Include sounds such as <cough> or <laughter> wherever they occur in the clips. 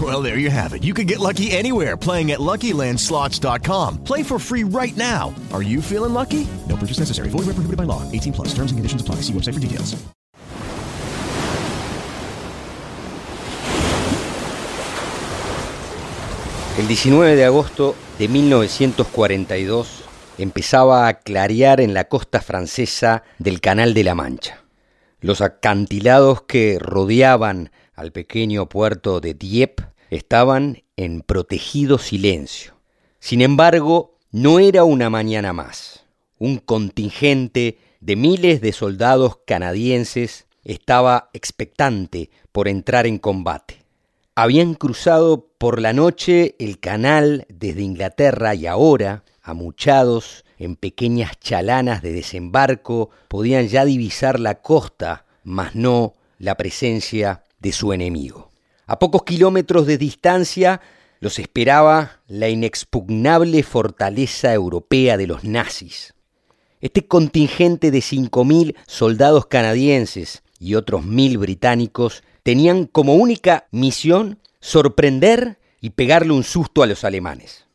Well, there you have it. You can get lucky anywhere playing at LuckyLandSlots.com. Play for free right now. Are you feeling lucky? No purchase necessary. Void where prohibited by law. 18 plus. Terms and conditions apply. See website for details. El 19 de agosto de 1942 empezaba a clarear en la costa francesa del Canal de la Mancha. Los acantilados que rodeaban al pequeño puerto de Dieppe estaban en protegido silencio. Sin embargo, no era una mañana más. Un contingente de miles de soldados canadienses estaba expectante por entrar en combate. Habían cruzado por la noche el canal desde Inglaterra y ahora, amuchados en pequeñas chalanas de desembarco, podían ya divisar la costa, mas no la presencia de su enemigo. A pocos kilómetros de distancia los esperaba la inexpugnable fortaleza europea de los nazis. Este contingente de cinco mil soldados canadienses y otros mil británicos tenían como única misión sorprender y pegarle un susto a los alemanes.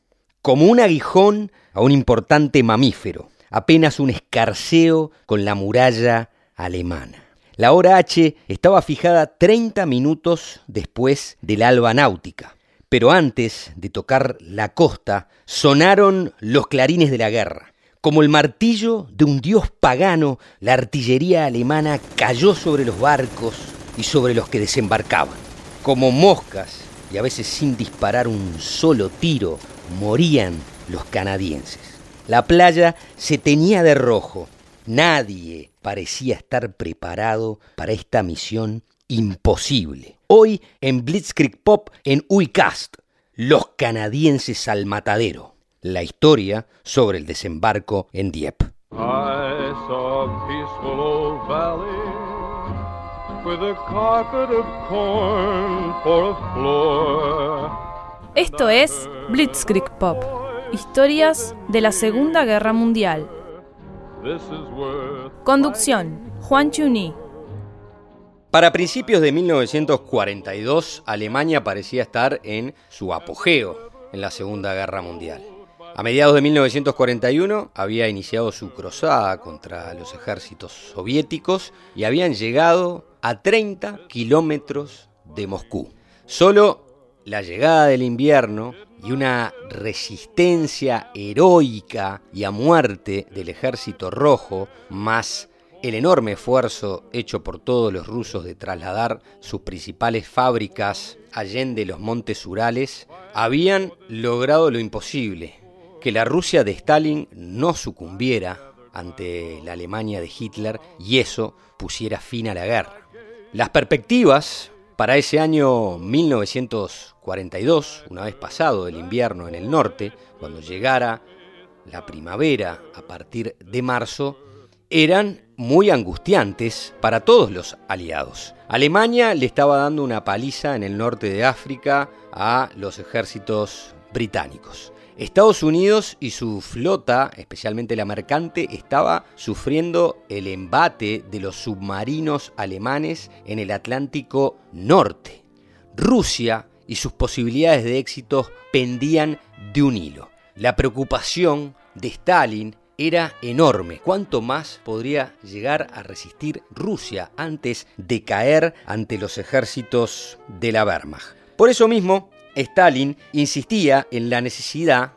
Como un aguijón a un importante mamífero, apenas un escarceo con la muralla alemana. La hora H estaba fijada 30 minutos después del alba náutica, pero antes de tocar la costa sonaron los clarines de la guerra. Como el martillo de un dios pagano, la artillería alemana cayó sobre los barcos y sobre los que desembarcaban. Como moscas, y a veces sin disparar un solo tiro, morían los canadienses. La playa se teñía de rojo. Nadie parecía estar preparado para esta misión imposible. Hoy en Blitzkrieg Pop en Uicast, los canadienses al matadero. La historia sobre el desembarco en Dieppe. Esto es Blitzkrieg Pop, historias de la Segunda Guerra Mundial. Conducción, Juan Chuny. Para principios de 1942, Alemania parecía estar en su apogeo en la Segunda Guerra Mundial. A mediados de 1941 había iniciado su cruzada contra los ejércitos soviéticos y habían llegado a 30 kilómetros de Moscú. Solo la llegada del invierno y una resistencia heroica y a muerte del ejército rojo, más el enorme esfuerzo hecho por todos los rusos de trasladar sus principales fábricas allende los montes Urales, habían logrado lo imposible, que la Rusia de Stalin no sucumbiera ante la Alemania de Hitler y eso pusiera fin a la guerra. Las perspectivas para ese año 1942, una vez pasado el invierno en el norte, cuando llegara la primavera a partir de marzo, eran muy angustiantes para todos los aliados. Alemania le estaba dando una paliza en el norte de África a los ejércitos británicos. Estados Unidos y su flota, especialmente la mercante, estaba sufriendo el embate de los submarinos alemanes en el Atlántico Norte. Rusia y sus posibilidades de éxito pendían de un hilo. La preocupación de Stalin era enorme. ¿Cuánto más podría llegar a resistir Rusia antes de caer ante los ejércitos de la Wehrmacht? Por eso mismo, Stalin insistía en la necesidad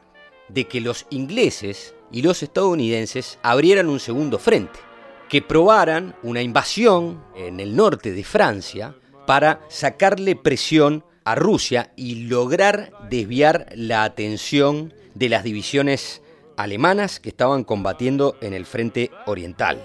de que los ingleses y los estadounidenses abrieran un segundo frente. que probaran una invasión en el norte de Francia para sacarle presión a Rusia y lograr desviar la atención de las divisiones alemanas que estaban combatiendo en el frente oriental.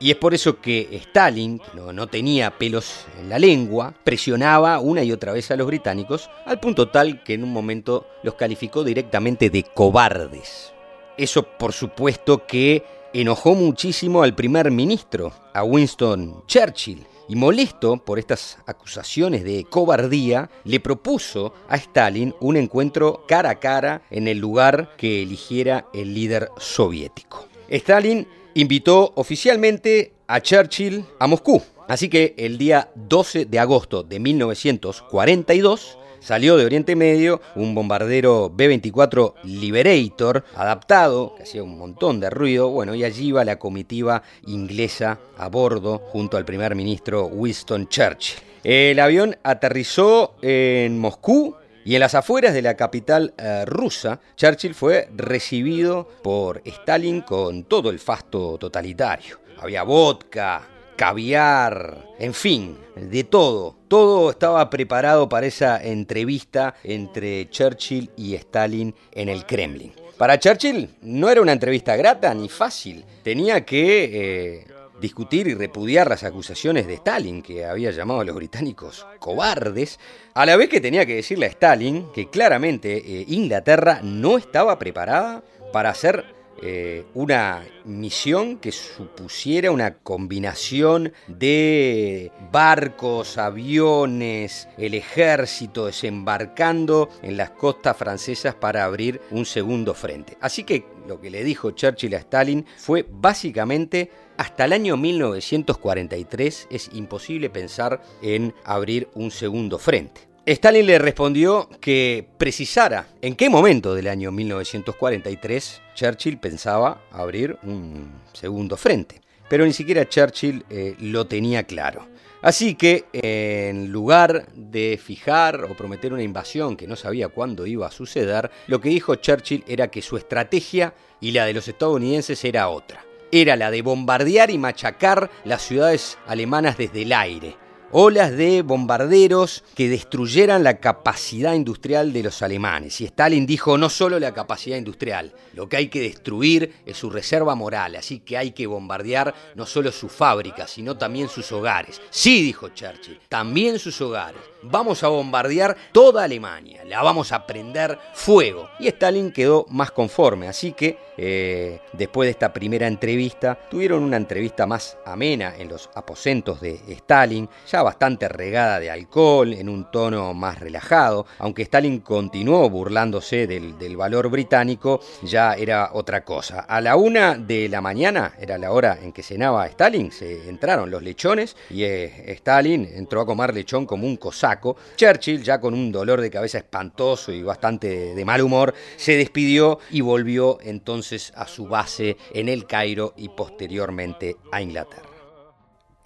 Y es por eso que Stalin, que no, tenía pelos en la lengua, presionaba una y otra vez a los británicos, al punto tal que en un momento los calificó directamente de cobardes. Eso por supuesto que enojó muchísimo al primer ministro, a Winston Churchill, y molesto por estas acusaciones de cobardía, le propuso a Stalin un encuentro cara a cara en el lugar que eligiera el líder soviético. Stalin invitó oficialmente a Churchill a Moscú, así que el día 12 de agosto de 1942, salió de Oriente Medio un bombardero B-24 Liberator adaptado, que hacía un montón de ruido, bueno, y allí iba la comitiva inglesa a bordo junto al primer ministro Winston Churchill. El avión aterrizó en Moscú y en las afueras de la capital eh, rusa, Churchill fue recibido por Stalin con todo el fasto totalitario. Había vodka, caviar, en fin, de todo. Todo estaba preparado para esa entrevista entre Churchill y Stalin en el Kremlin. Para Churchill no era una entrevista grata ni fácil. Tenía que eh, discutir y repudiar las acusaciones de Stalin, que había llamado a los británicos cobardes, a la vez que tenía que decirle a Stalin que claramente eh, Inglaterra no estaba preparada para hacer eh, una misión que supusiera una combinación de barcos, aviones, el ejército desembarcando en las costas francesas para abrir un segundo frente. Así que lo que le dijo Churchill a Stalin fue básicamente hasta el año 1943 es imposible pensar en abrir un segundo frente. Stalin le respondió que precisara en qué momento del año 1943 Churchill pensaba abrir un segundo frente. Pero ni siquiera Churchill eh, lo tenía claro. Así que, en lugar de fijar o prometer una invasión que no sabía cuándo iba a suceder, lo que dijo Churchill era que su estrategia y la de los estadounidenses era otra. Era la de bombardear y machacar las ciudades alemanas desde el aire olas de bombarderos que destruyeran la capacidad industrial de los alemanes. Y Stalin dijo no solo la capacidad industrial, lo que hay que destruir es su reserva moral, así que hay que bombardear no solo sus fábricas, sino también sus hogares. Sí, dijo Churchill, también sus hogares. Vamos a bombardear toda Alemania, la vamos a prender fuego. Y Stalin quedó más conforme, así que eh, después de esta primera entrevista, tuvieron una entrevista más amena en los aposentos de Stalin, bastante regada de alcohol, en un tono más relajado, aunque Stalin continuó burlándose del, valor británico, ya era otra cosa. A la una de la mañana, era la hora en que cenaba Stalin, se entraron los lechones y eh, Stalin entró a comer lechón como un cosaco. Churchill, ya con un dolor de cabeza espantoso y bastante de mal humor, se despidió y volvió entonces a su base en el Cairo y posteriormente a Inglaterra.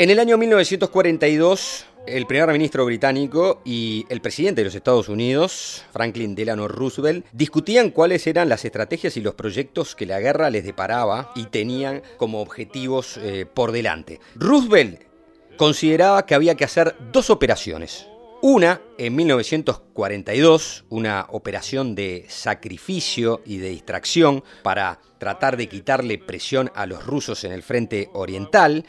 En el año 1942, el primer ministro británico y el presidente de los Estados Unidos, Franklin Delano Roosevelt, discutían cuáles eran las estrategias y los proyectos que la guerra les deparaba y tenían como objetivos eh, por delante. Roosevelt consideraba que había que hacer dos operaciones. Una, en 1942, una operación de sacrificio y de distracción para tratar de quitarle presión a los rusos en el frente oriental,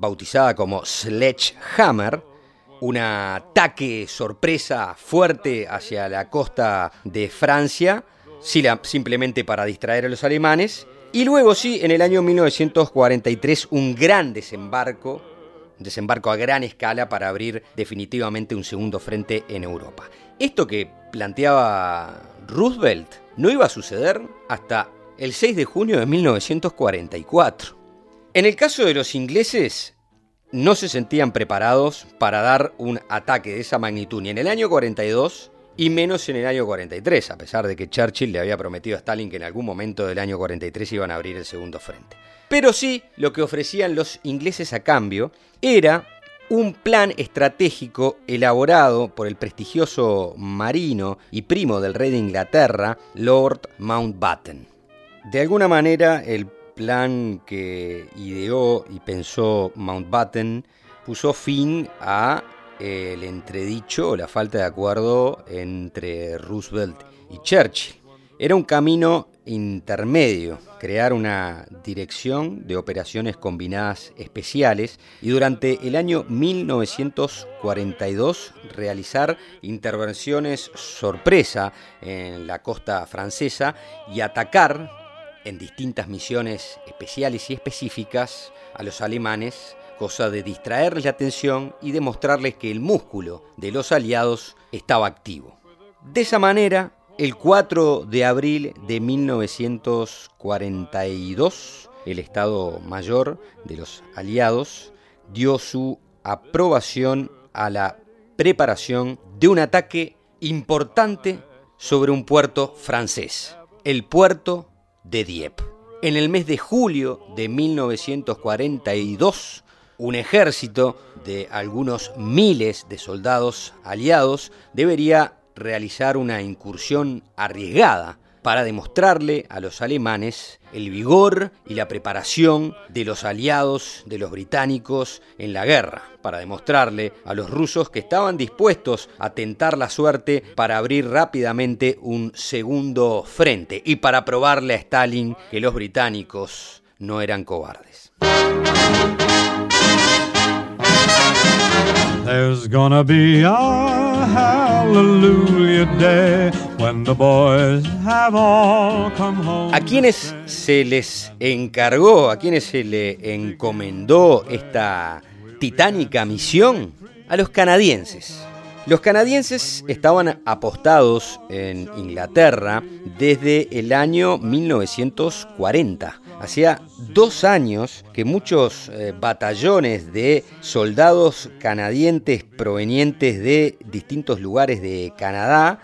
bautizada como Sledgehammer, un ataque sorpresa fuerte hacia la costa de Francia, simplemente para distraer a los alemanes, y luego sí, en el año 1943, un gran desembarco desembarco a gran escala para abrir definitivamente un segundo frente en Europa. Esto que planteaba Roosevelt no iba a suceder hasta el 6 de junio de 1944. En el caso de los ingleses, no se sentían preparados para dar un ataque de esa magnitud ni en el año 42 y menos en el año 43, a pesar de que Churchill le había prometido a Stalin que en algún momento del año 43 iban a abrir el segundo frente. Pero sí, lo que ofrecían los ingleses a cambio era un plan estratégico elaborado por el prestigioso marino y primo del rey de Inglaterra, Lord Mountbatten. De alguna manera, el plan que ideó y pensó Mountbatten puso fin a eh, el entredicho o la falta de acuerdo entre Roosevelt y Churchill. Era un camino intermedio, crear una dirección de operaciones combinadas especiales y durante el año 1942 realizar intervenciones sorpresa en la costa francesa y atacar en distintas misiones especiales y específicas a los alemanes, cosa de distraerles la atención y demostrarles que el músculo de los aliados estaba activo. De esa manera, el 4 de abril de 1942, el Estado Mayor de los Aliados dio su aprobación a la preparación de un ataque importante sobre un puerto francés, el puerto de Dieppe. En el mes de julio de 1942, un ejército de algunos miles de soldados aliados debería realizar una incursión arriesgada para demostrarle a los alemanes el vigor y la preparación de los aliados de los británicos en la guerra, para demostrarle a los rusos que estaban dispuestos a tentar la suerte para abrir rápidamente un segundo frente y para probarle a Stalin que los británicos no eran cobardes. Quienes se les encargó, a quienes se le encomendó esta titánica misión, a los canadienses. Los canadienses estaban apostados en Inglaterra desde el año 1940 Hacía dos años que muchos eh, batallones de soldados canadienses provenientes de distintos lugares de Canadá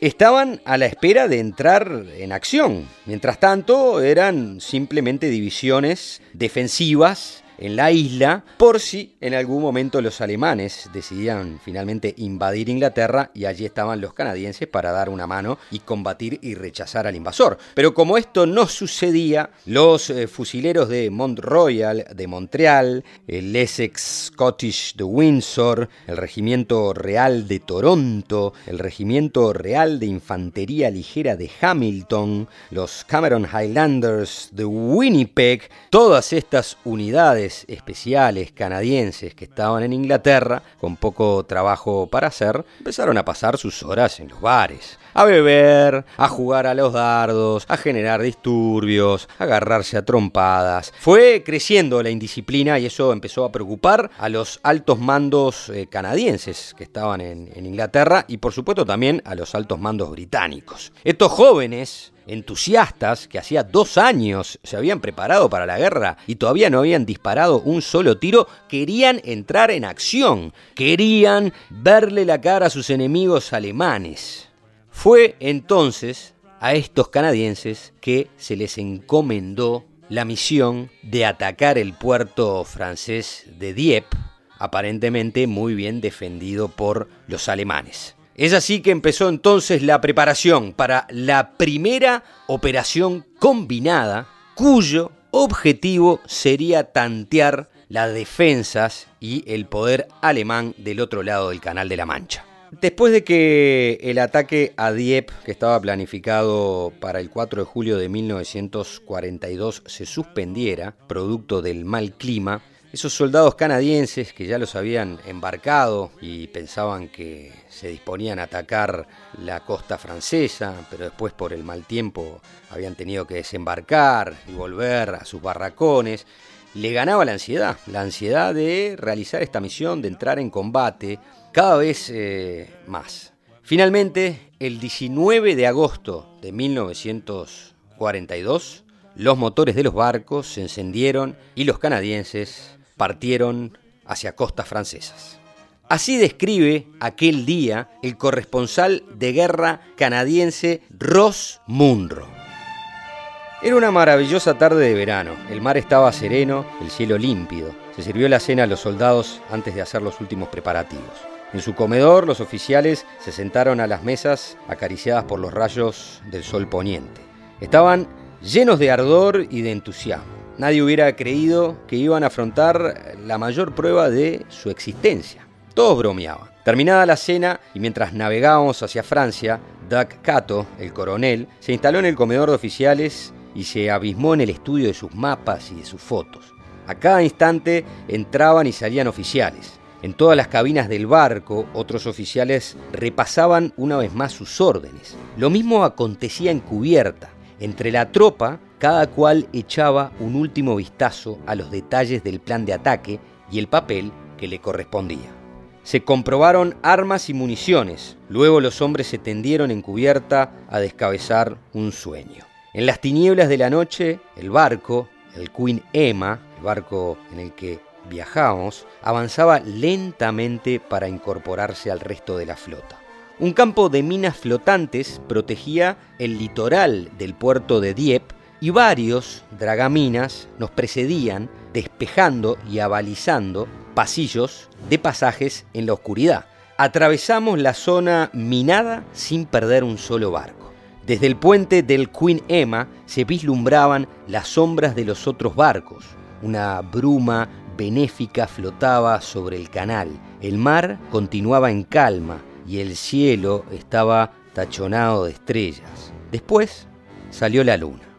estaban a la espera de entrar en acción. Mientras tanto, eran simplemente divisiones defensivas en la isla por si en algún momento los alemanes decidían finalmente invadir Inglaterra y allí estaban los canadienses para dar una mano y combatir y rechazar al invasor. Pero como esto no sucedía, los eh, fusileros de Mont Royal de Montreal, el Essex Scottish de Windsor, el Regimiento Real de Toronto, el Regimiento Real de Infantería Ligera de Hamilton, los Cameron Highlanders de Winnipeg, todas estas unidades especiales canadienses que estaban en Inglaterra, con poco trabajo para hacer, empezaron a pasar sus horas en los bares. A beber, a jugar a los dardos, a generar disturbios, a agarrarse a trompadas. Fue creciendo la indisciplina y eso empezó a preocupar a los altos mandos eh, canadienses que estaban en, en Inglaterra y por supuesto también a los altos mandos británicos. Estos jóvenes entusiastas que hacía dos años se habían preparado para la guerra y todavía no habían disparado un solo tiro, querían entrar en acción, querían verle la cara a sus enemigos alemanes. Fue entonces a estos canadienses que se les encomendó la misión de atacar el puerto francés de Dieppe, aparentemente muy bien defendido por los alemanes. Es así que empezó entonces la preparación para la primera operación combinada cuyo objetivo sería tantear las defensas y el poder alemán del otro lado del Canal de la Mancha. Después de que el ataque a Dieppe, que estaba planificado para el 4 de julio de 1942, se suspendiera, producto del mal clima, esos soldados canadienses que ya los habían embarcado y pensaban que se disponían a atacar la costa francesa, pero después por el mal tiempo habían tenido que desembarcar y volver a sus barracones, le ganaba la ansiedad, la ansiedad de realizar esta misión, de entrar en combate cada vez eh, más. Finalmente, el 19 de agosto de 1942, los motores de los barcos se encendieron y los canadienses partieron hacia costas francesas. Así describe aquel día el corresponsal de guerra canadiense Ross Munro. Era una maravillosa tarde de verano, el mar estaba sereno, el cielo límpido. Se sirvió la cena a los soldados antes de hacer los últimos preparativos. En su comedor los oficiales se sentaron a las mesas acariciadas por los rayos del sol poniente. Estaban llenos de ardor y de entusiasmo. Nadie hubiera creído que iban a afrontar la mayor prueba de su existencia. Todos bromeaban. Terminada la cena y mientras navegábamos hacia Francia, Doug Cato, el coronel, se instaló en el comedor de oficiales y se abismó en el estudio de sus mapas y de sus fotos. A cada instante entraban y salían oficiales. En todas las cabinas del barco, otros oficiales repasaban una vez más sus órdenes. Lo mismo acontecía en cubierta. Entre la tropa, cada cual echaba un último vistazo a los detalles del plan de ataque y el papel que le correspondía. Se comprobaron armas y municiones. Luego los hombres se tendieron en cubierta a descabezar un sueño. En las tinieblas de la noche, el barco, el Queen Emma, el barco en el que viajábamos, avanzaba lentamente para incorporarse al resto de la flota. Un campo de minas flotantes protegía el litoral del puerto de Dieppe y varios dragaminas nos precedían despejando y abalizando pasillos de pasajes en la oscuridad. Atravesamos la zona minada sin perder un solo barco. Desde el puente del Queen Emma se vislumbraban las sombras de los otros barcos. Una bruma benéfica flotaba sobre el canal. El mar continuaba en calma y el cielo estaba tachonado de estrellas. Después salió la luna.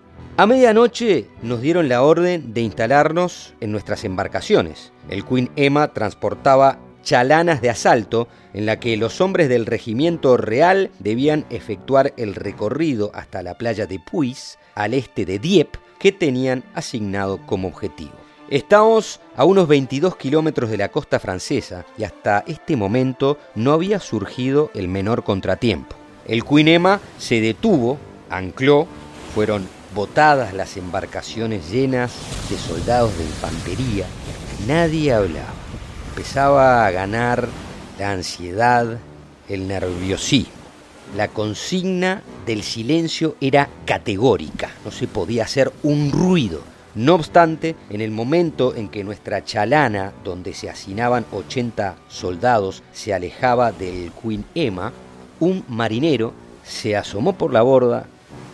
A medianoche nos dieron la orden de instalarnos en nuestras embarcaciones. El Queen Emma transportaba chalanas de asalto en la que los hombres del regimiento real debían efectuar el recorrido hasta la playa de Puis, al este de Dieppe, que tenían asignado como objetivo. Estamos a unos 22 kilómetros de la costa francesa y hasta este momento no había surgido el menor contratiempo. El Queen Emma se detuvo, ancló, fueron botadas las embarcaciones llenas de soldados de infantería. Nadie hablaba empezaba a ganar la ansiedad, el nerviosismo. La consigna del silencio era categórica, no se podía hacer un ruido. No obstante, en el momento en que nuestra chalana, donde se hacinaban 80 soldados, se alejaba del Queen Emma, un marinero se asomó por la borda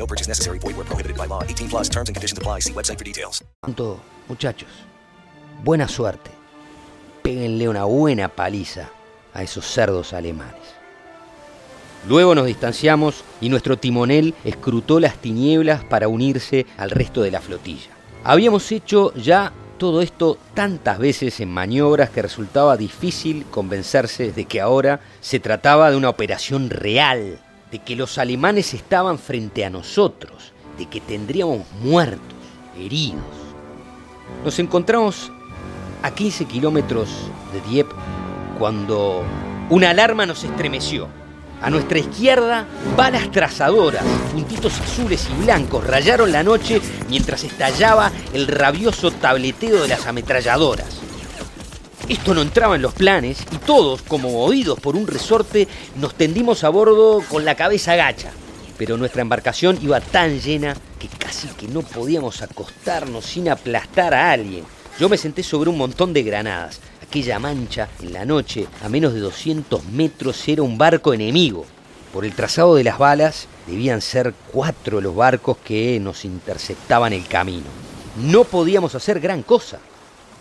No purchase necessary. Void where prohibited by law. 18 plus terms and conditions apply. See website for details. Muchachos, buena suerte. Péguenle una buena paliza a esos cerdos alemanes. Luego nos distanciamos y nuestro timonel escrutó las tinieblas para unirse al resto de la flotilla. Habíamos hecho ya todo esto tantas veces en maniobras que resultaba difícil convencerse de que ahora se trataba de una operación real, de que los alemanes estaban frente a nosotros, de que tendríamos muertos, heridos. Nos encontramos a 15 kilómetros de Dieppe cuando una alarma nos estremeció. A nuestra izquierda, balas trazadoras, puntitos azules y blancos rayaron la noche mientras estallaba el rabioso tableteo de las ametralladoras. Esto no entraba en los planes y todos, como movidos por un resorte, nos tendimos a bordo con la cabeza gacha. Pero nuestra embarcación iba tan llena que casi que no podíamos acostarnos sin aplastar a alguien. Yo me senté sobre un montón de granadas. Aquella mancha en la noche, a menos de 200 metros, era un barco enemigo. Por el trazado de las balas, debían ser cuatro los barcos que nos interceptaban el camino. No podíamos hacer gran cosa.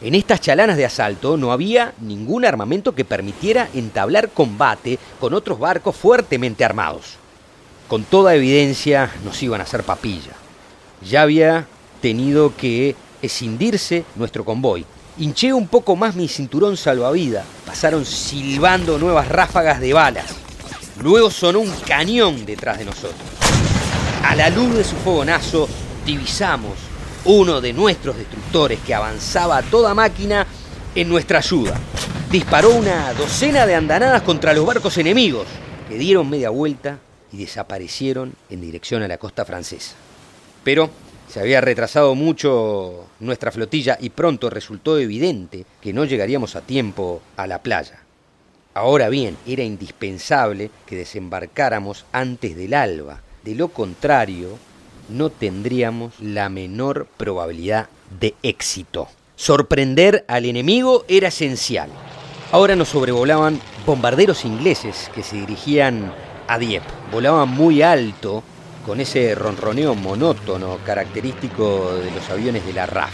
En estas chalanas de asalto no había ningún armamento que permitiera entablar combate con otros barcos fuertemente armados. Con toda evidencia nos iban a hacer papilla. Ya había tenido que escindirse nuestro convoy. Hinché un poco más mi cinturón salvavidas. Pasaron silbando nuevas ráfagas de balas. Luego sonó un cañón detrás de nosotros. A la luz de su fogonazo divisamos uno de nuestros destructores que avanzaba a toda máquina en nuestra ayuda. Disparó una docena de andanadas contra los barcos enemigos, que dieron media vuelta y desaparecieron en dirección a la costa francesa. Pero Se había retrasado mucho nuestra flotilla y pronto resultó evidente que no llegaríamos a tiempo a la playa. Ahora bien, era indispensable que desembarcáramos antes del alba. De lo contrario, no tendríamos la menor probabilidad de éxito. Sorprender al enemigo era esencial. Ahora nos sobrevolaban bombarderos ingleses que se dirigían a Dieppe. Volaban muy alto con ese ronroneo monótono característico de los aviones de la RAF.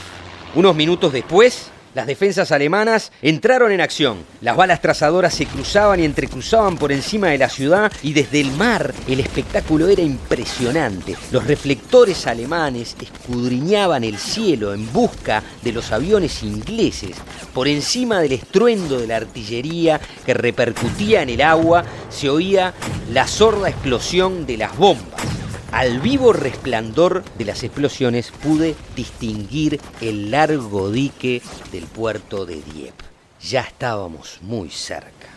Unos minutos después, las defensas alemanas entraron en acción. Las balas trazadoras se cruzaban y entrecruzaban por encima de la ciudad y desde el mar el espectáculo era impresionante. Los reflectores alemanes escudriñaban el cielo en busca de los aviones ingleses. Por encima del estruendo de la artillería que repercutía en el agua se oía la sorda explosión de las bombas. Al vivo resplandor de las explosiones pude distinguir el largo dique del puerto de Dieppe. Ya estábamos muy cerca.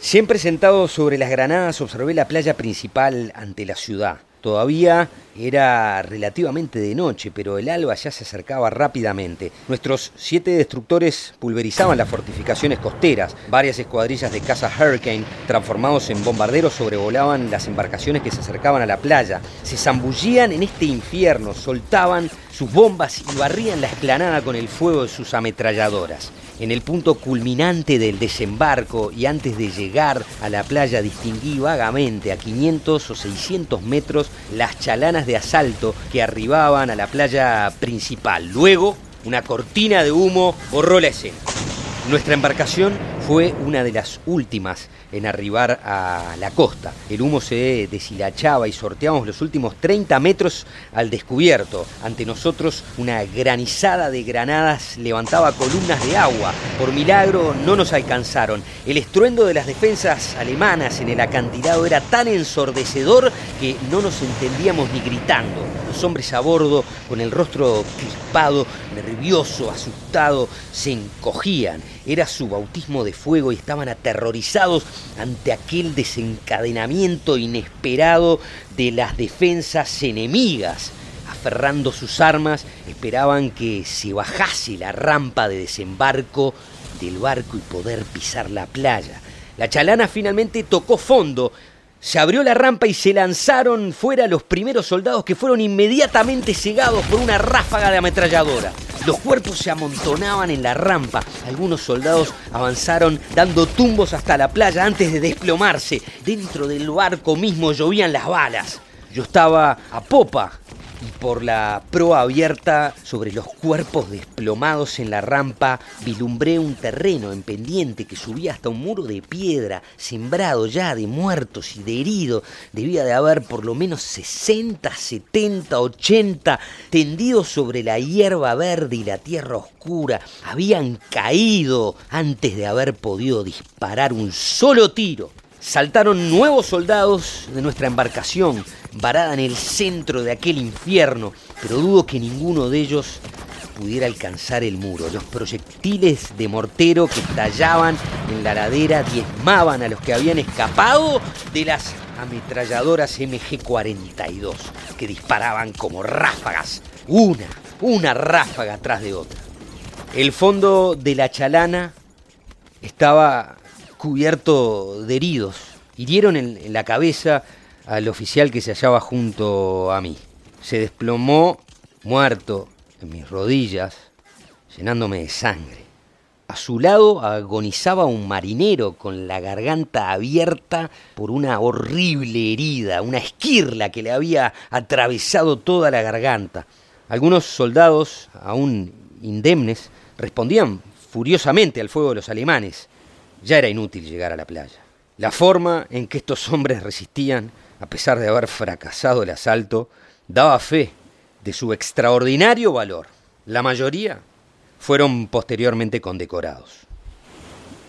Siempre sentado sobre las granadas observé la playa principal ante la ciudad. Todavía era relativamente de noche, pero el alba ya se acercaba rápidamente. Nuestros siete destructores pulverizaban las fortificaciones costeras. Varias escuadrillas de caza Hurricane, transformados en bombarderos, sobrevolaban las embarcaciones que se acercaban a la playa. Se zambullían en este infierno, soltaban sus bombas y barrían la explanada con el fuego de sus ametralladoras. En el punto culminante del desembarco y antes de llegar a la playa distinguí vagamente a 500 o 600 metros las chalanas de asalto que arribaban a la playa principal. Luego, una cortina de humo borró la escena. Nuestra embarcación fue una de las últimas en arribar a la costa. El humo se deshilachaba y sorteamos los últimos 30 metros al descubierto. Ante nosotros una granizada de granadas levantaba columnas de agua. Por milagro no nos alcanzaron. El estruendo de las defensas alemanas en el acantilado era tan ensordecedor que no nos entendíamos ni gritando. Los hombres a bordo, con el rostro crispado, nervioso, asustado, se encogían. Era su bautismo de fuego y estaban aterrorizados ante aquel desencadenamiento inesperado de las defensas enemigas. Aferrando sus armas, esperaban que se bajase la rampa de desembarco del barco y poder pisar la playa. La chalana finalmente tocó fondo, se abrió la rampa y se lanzaron fuera los primeros soldados que fueron inmediatamente cegados por una ráfaga de ametralladora. Los cuerpos se amontonaban en la rampa. Algunos soldados avanzaron dando tumbos hasta la playa antes de desplomarse. Dentro del barco mismo llovían las balas. Yo estaba a popa y por la proa abierta sobre los cuerpos desplomados en la rampa vilumbré un terreno en pendiente que subía hasta un muro de piedra, sembrado ya de muertos y de heridos. Debía de haber por lo menos 60, 70, 80 tendidos sobre la hierba verde y la tierra oscura. Habían caído antes de haber podido disparar un solo tiro. Saltaron nuevos soldados de nuestra embarcación, varada en el centro de aquel infierno, pero dudo que ninguno de ellos pudiera alcanzar el muro. Los proyectiles de mortero que estallaban en la ladera diezmaban a los que habían escapado de las ametralladoras MG-42, que disparaban como ráfagas, una, una ráfaga tras de otra. El fondo de la chalana estaba cubierto de heridos. Hirieron en, la cabeza al oficial que se hallaba junto a mí. Se desplomó muerto en mis rodillas, llenándome de sangre. A su lado agonizaba un marinero con la garganta abierta por una horrible herida, una esquirla que le había atravesado toda la garganta. Algunos soldados, aún indemnes, respondían furiosamente al fuego de los alemanes. Ya era inútil llegar a la playa. La forma en que estos hombres resistían, a pesar de haber fracasado el asalto, daba fe de su extraordinario valor. La mayoría fueron posteriormente condecorados.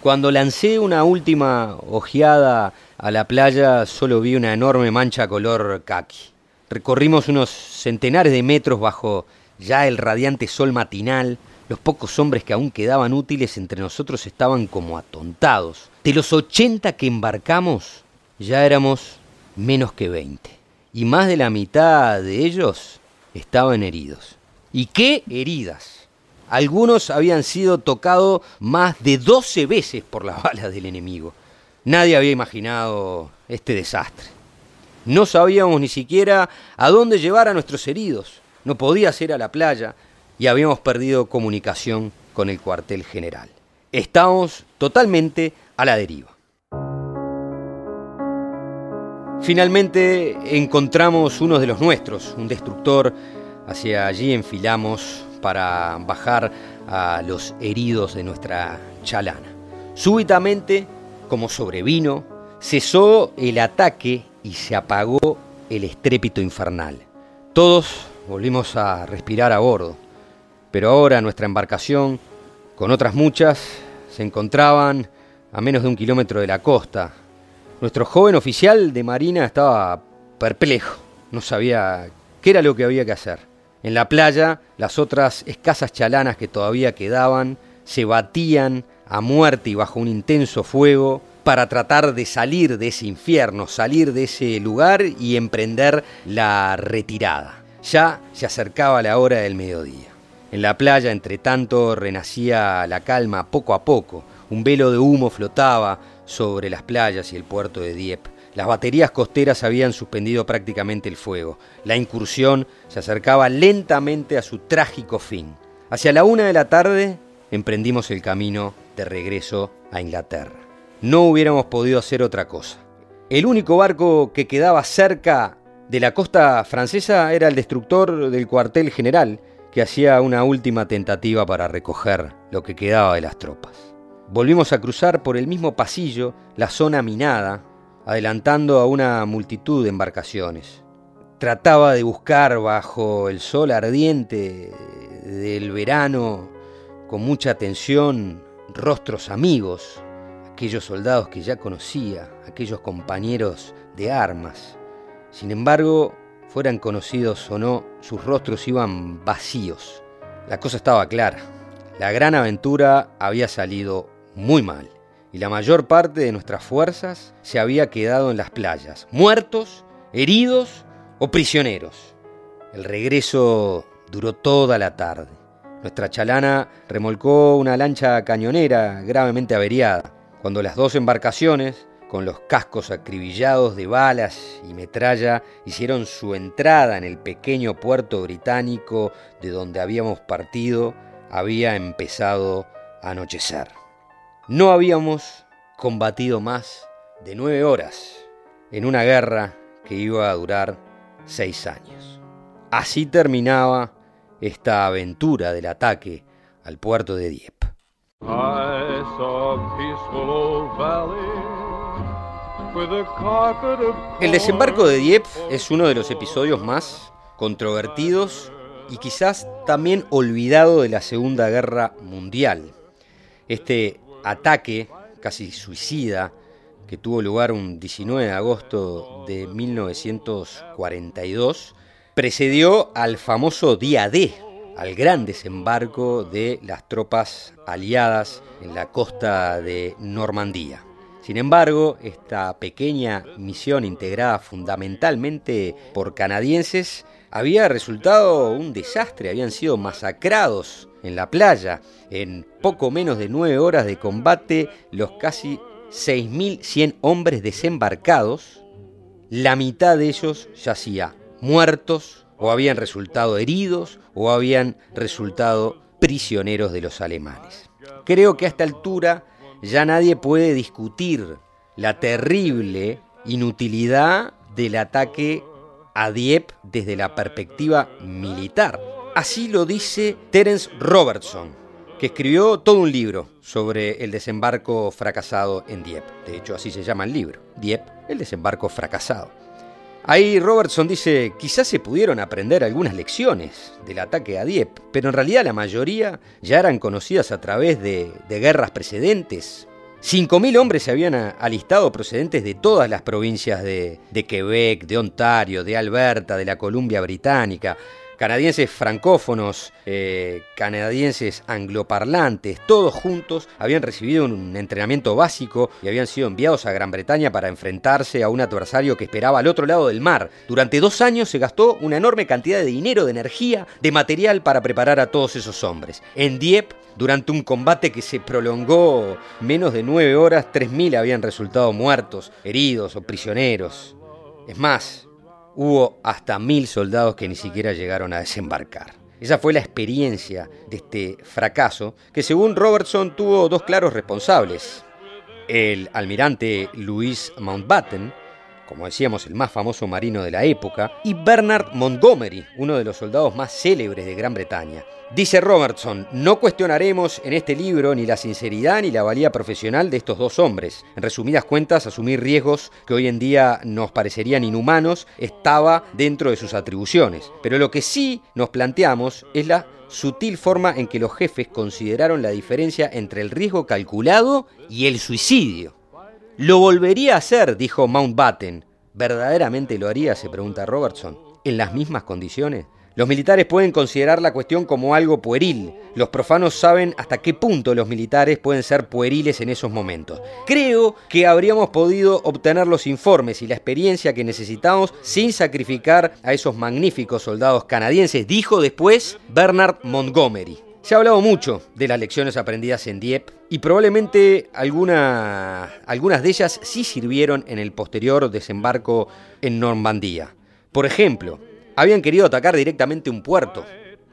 Cuando lancé una última ojeada a la playa, solo vi una enorme mancha color kaki. Recorrimos unos centenares de metros bajo ya el radiante sol matinal, los pocos hombres que aún quedaban útiles entre nosotros estaban como atontados. De los 80 que embarcamos, ya éramos menos que 20. Y más de la mitad de ellos estaban heridos. ¿Y qué heridas? Algunos habían sido tocados más de 12 veces por las <laughs> balas del enemigo. Nadie había imaginado este desastre. No sabíamos ni siquiera a dónde llevar a nuestros heridos. No podía ser a la playa y habíamos perdido comunicación con el cuartel general. Estábamos totalmente a la deriva. Finalmente encontramos uno de los nuestros, un destructor. Hacia allí enfilamos para bajar a los heridos de nuestra chalana. Súbitamente, como sobrevino, cesó el ataque y se apagó el estrépito infernal. Todos volvimos a respirar a bordo, pero ahora nuestra embarcación, con otras muchas, se encontraban a menos de un kilómetro de la costa, nuestro joven oficial de Marina estaba perplejo, no sabía qué era lo que había que hacer. En la playa, las otras escasas chalanas que todavía quedaban se batían a muerte y bajo un intenso fuego para tratar de salir de ese infierno, salir de ese lugar y emprender la retirada. Ya se acercaba la hora del mediodía. En la playa, entre tanto, renacía la calma poco a poco. Un velo de humo flotaba sobre las playas y el puerto de Dieppe. Las baterías costeras habían suspendido prácticamente el fuego. La incursión se acercaba lentamente a su trágico fin. Hacia la una de la tarde emprendimos el camino de regreso a Inglaterra. No hubiéramos podido hacer otra cosa. El único barco que quedaba cerca de la costa francesa era el destructor del cuartel general, que hacía una última tentativa para recoger lo que quedaba de las tropas. Volvimos a cruzar por el mismo pasillo la zona minada, adelantando a una multitud de embarcaciones. Trataba de buscar bajo el sol ardiente del verano, con mucha atención, rostros amigos, aquellos soldados que ya conocía, aquellos compañeros de armas. Sin embargo, fueran conocidos o no, sus rostros iban vacíos. La cosa estaba clara. La gran aventura había salido muy mal, y la mayor parte de nuestras fuerzas se había quedado en las playas, muertos, heridos o prisioneros. El regreso duró toda la tarde. Nuestra chalana remolcó una lancha cañonera gravemente averiada, cuando las dos embarcaciones, con los cascos acribillados de balas y metralla, hicieron su entrada en el pequeño puerto británico de donde habíamos partido, había empezado a anochecer. No habíamos combatido más de nueve horas en una guerra que iba a durar seis años. Así terminaba esta aventura del ataque al puerto de Dieppe. El desembarco de Dieppe es uno de los episodios más controvertidos y quizás también olvidado de la Segunda Guerra Mundial. Este ataque casi suicida que tuvo lugar un 19 de agosto de 1942 precedió al famoso día D, al gran desembarco de las tropas aliadas en la costa de Normandía. Sin embargo, esta pequeña misión integrada fundamentalmente por canadienses había resultado un desastre, habían sido masacrados en la playa. En poco menos de nueve horas de combate, los casi 6.100 hombres desembarcados, la mitad de ellos yacía muertos o habían resultado heridos o habían resultado prisioneros de los alemanes. Creo que a esta altura ya nadie puede discutir la terrible inutilidad del ataque a Dieppe desde la perspectiva militar. Así lo dice Terence Robertson, que escribió todo un libro sobre el desembarco fracasado en Dieppe. De hecho, así se llama el libro, Dieppe, el desembarco fracasado. Ahí Robertson dice, quizás se pudieron aprender algunas lecciones del ataque a Dieppe, pero en realidad la mayoría ya eran conocidas a través de, de guerras precedentes, 5.000 hombres se habían alistado procedentes de todas las provincias de, Quebec, de Ontario, de Alberta, de la Columbia Británica. Canadienses francófonos, eh, canadienses angloparlantes, todos juntos habían recibido un entrenamiento básico y habían sido enviados a Gran Bretaña para enfrentarse a un adversario que esperaba al otro lado del mar. Durante dos años se gastó una enorme cantidad de dinero, de energía, de material para preparar a todos esos hombres. En Dieppe durante un combate que se prolongó menos de nueve horas, 3.000 habían resultado muertos, heridos o prisioneros. Es más, hubo hasta mil soldados que ni siquiera llegaron a desembarcar. Esa fue la experiencia de este fracaso, que según Robertson tuvo dos claros responsables. El almirante Louis Mountbatten, como decíamos, el más famoso marino de la época, y Bernard Montgomery, uno de los soldados más célebres de Gran Bretaña. Dice Robertson, no cuestionaremos en este libro ni la sinceridad ni la valía profesional de estos dos hombres. En resumidas cuentas, asumir riesgos que hoy en día nos parecerían inhumanos estaba dentro de sus atribuciones. Pero lo que sí nos planteamos es la sutil forma en que los jefes consideraron la diferencia entre el riesgo calculado y el suicidio. Lo volvería a hacer, dijo Mountbatten. ¿Verdaderamente lo haría? se pregunta Robertson. ¿En las mismas condiciones? Los militares pueden considerar la cuestión como algo pueril. Los profanos saben hasta qué punto los militares pueden ser pueriles en esos momentos. Creo que habríamos podido obtener los informes y la experiencia que necesitamos sin sacrificar a esos magníficos soldados canadienses, dijo después Bernard Montgomery. Se ha hablado mucho de las lecciones aprendidas en Dieppe y probablemente algunas de ellas sí sirvieron en el posterior desembarco en Normandía. Por ejemplo, habían querido atacar directamente un puerto,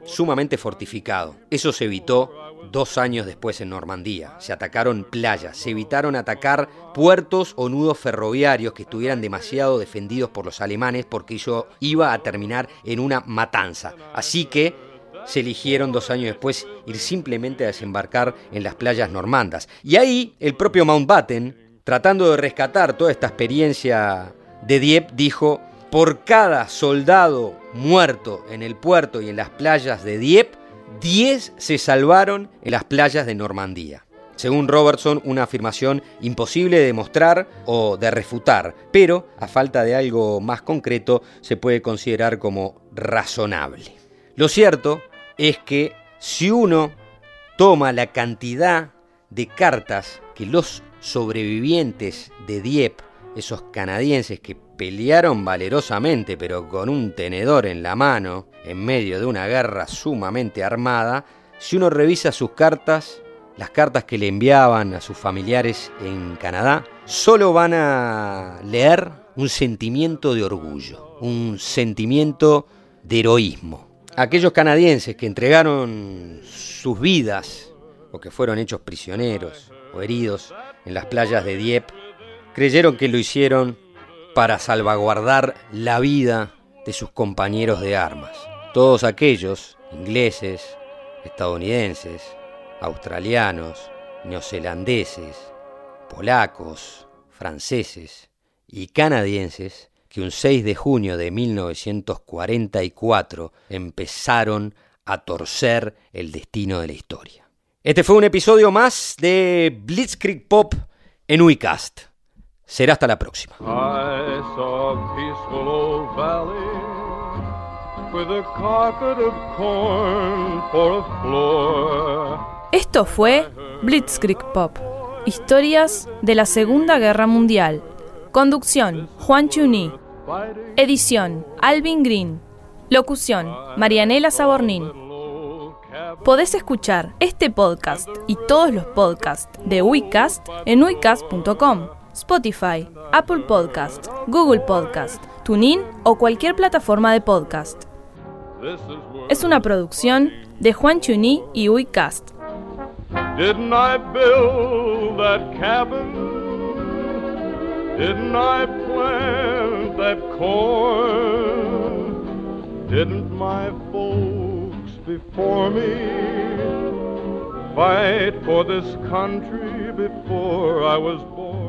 sumamente fortificado. Eso se evitó dos años después en Normandía. Se atacaron playas, se evitaron atacar puertos o nudos ferroviarios que estuvieran demasiado defendidos por los alemanes porque eso iba a terminar en una matanza. Así que se eligieron dos años después ir simplemente a desembarcar en las playas normandas. Y ahí el propio Mountbatten, tratando de rescatar toda esta experiencia de Dieppe, dijo, por cada soldado muerto en el puerto y en las playas de Dieppe, 10 se salvaron en las playas de Normandía. Según Robertson, una afirmación imposible de demostrar o de refutar, pero a falta de algo más concreto se puede considerar como razonable. Lo cierto es que si uno toma la cantidad de cartas que los sobrevivientes de Dieppe, esos canadienses que pelearon valerosamente pero con un tenedor en la mano en medio de una guerra sumamente armada, si uno revisa sus cartas, las cartas que le enviaban a sus familiares en Canadá, solo van a leer un sentimiento de orgullo, un sentimiento de heroísmo. Aquellos canadienses que entregaron sus vidas o que fueron hechos prisioneros o heridos en las playas de Dieppe, creyeron que lo hicieron para salvaguardar la vida de sus compañeros de armas. Todos aquellos, ingleses, estadounidenses, australianos, neozelandeses, polacos, franceses y canadienses, que un 6 de junio de 1944 empezaron a torcer el destino de la historia. Este fue un episodio más de Blitzkrieg Pop en Uicast. Será hasta la próxima. Esto fue Blitzkrieg Pop, historias de la Segunda Guerra Mundial. Conducción, Juan Chuní. Edición, Alvin Green. Locución, Marianela Sabornín. Podés escuchar este podcast y todos los podcasts de Wicast en wicast.com. Spotify, Apple Podcast, Google Podcast, TuneIn o cualquier plataforma de podcast. Es una producción de Juan Chuní y Uicast. Didn't I build that cabin? Didn't I plant that corn? Didn't my folks before me fight for this country before I was born?